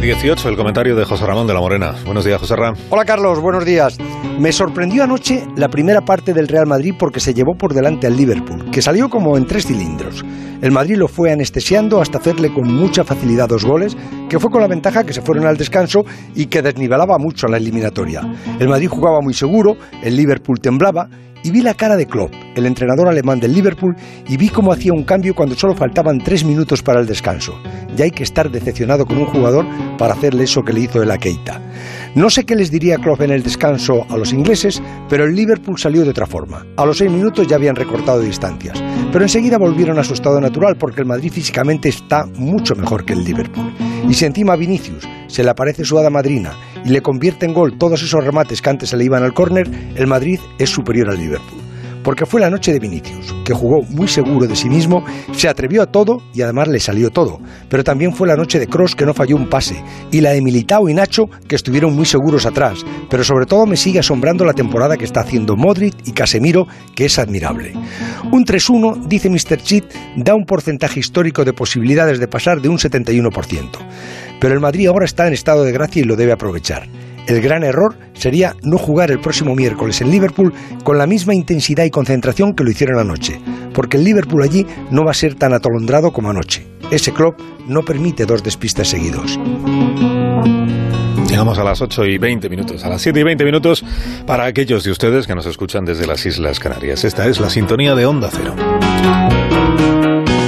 18, el comentario de José Ramón de la Morena. Buenos días, José Ramón. Hola, Carlos, buenos días. Me sorprendió anoche la primera parte del Real Madrid porque se llevó por delante al Liverpool, que salió como en tres cilindros. El Madrid lo fue anestesiando hasta hacerle con mucha facilidad dos goles, que fue con la ventaja que se fueron al descanso y que desnivelaba mucho la eliminatoria. El Madrid jugaba muy seguro, el Liverpool temblaba y vi la cara de Klopp, el entrenador alemán del Liverpool, y vi cómo hacía un cambio cuando solo faltaban tres minutos para el descanso. Ya hay que estar decepcionado con un jugador para hacerle eso que le hizo el Akeita. No sé qué les diría Klopp en el descanso a los ingleses, pero el Liverpool salió de otra forma. A los seis minutos ya habían recortado distancias, pero enseguida volvieron a su estado natural porque el Madrid físicamente está mucho mejor que el Liverpool. Y si encima Vinicius se le aparece su hada madrina y le convierte en gol todos esos remates que antes se le iban al córner, el Madrid es superior al Liverpool porque fue la noche de Vinicius, que jugó muy seguro de sí mismo, se atrevió a todo y además le salió todo. Pero también fue la noche de Cross, que no falló un pase, y la de Militao y Nacho, que estuvieron muy seguros atrás. Pero sobre todo me sigue asombrando la temporada que está haciendo Modric y Casemiro, que es admirable. Un 3-1, dice Mr. Cheat, da un porcentaje histórico de posibilidades de pasar de un 71%. Pero el Madrid ahora está en estado de gracia y lo debe aprovechar. El gran error sería no jugar el próximo miércoles en Liverpool con la misma intensidad y concentración que lo hicieron anoche, porque el Liverpool allí no va a ser tan atolondrado como anoche. Ese club no permite dos despistes seguidos. Llegamos a las 8 y 20 minutos, a las 7 y 20 minutos para aquellos de ustedes que nos escuchan desde las Islas Canarias. Esta es la sintonía de Onda Cero.